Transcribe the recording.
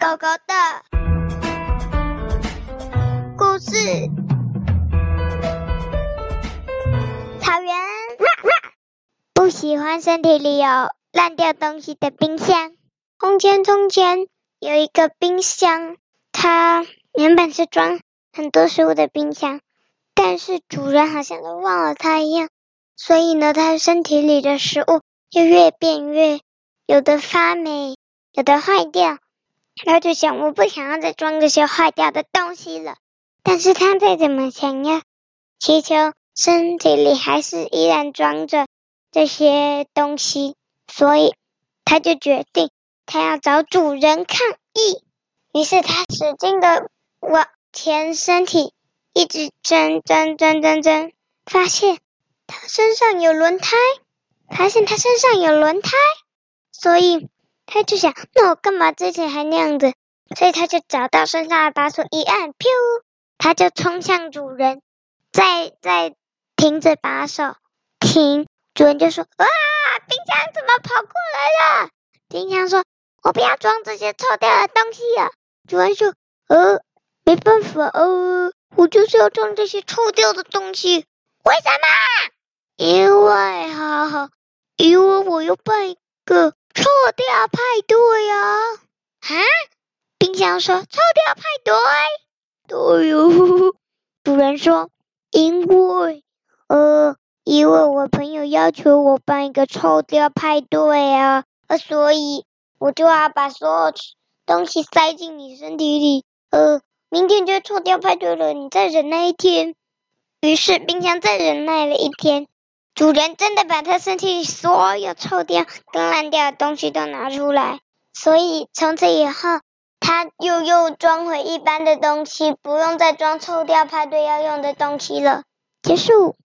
狗狗的故事。草原，不喜欢身体里有烂掉东西的冰箱。从前，从前有一个冰箱，它原本是装很多食物的冰箱，但是主人好像都忘了它一样，所以呢，它身体里的食物就越变越有的发霉，有的坏掉。他就想，我不想要再装这些坏掉的东西了。但是他再怎么想要祈求，身体里还是依然装着这些东西，所以他就决定，他要找主人抗议。于是他使劲的往前身体一直钻钻钻钻钻，发现他身上有轮胎，发现他身上有轮胎，所以。他就想，那我干嘛之前还那样子？所以他就找到身上的把手一按，噗，他就冲向主人，再再停止把手，停。主人就说：“哇，冰箱怎么跑过来了？”冰箱说：“我不要装这些臭掉的东西了。”主人说：“呃，没办法，呃，我就是要装这些臭掉的东西。为什么？因为，好好，因为我又被个。”臭掉派对啊！啊，冰箱说臭掉派对。对哟，主人说，因为呃，因为我朋友要求我办一个臭掉派对啊，呃，所以我就要把所有东西塞进你身体里。呃，明天就臭掉派对了，你再忍耐一天。于是冰箱再忍耐了一天。主人真的把他身体里所有臭掉、跟烂掉的东西都拿出来，所以从此以后，他又又装回一般的东西，不用再装臭掉派对要用的东西了。结束。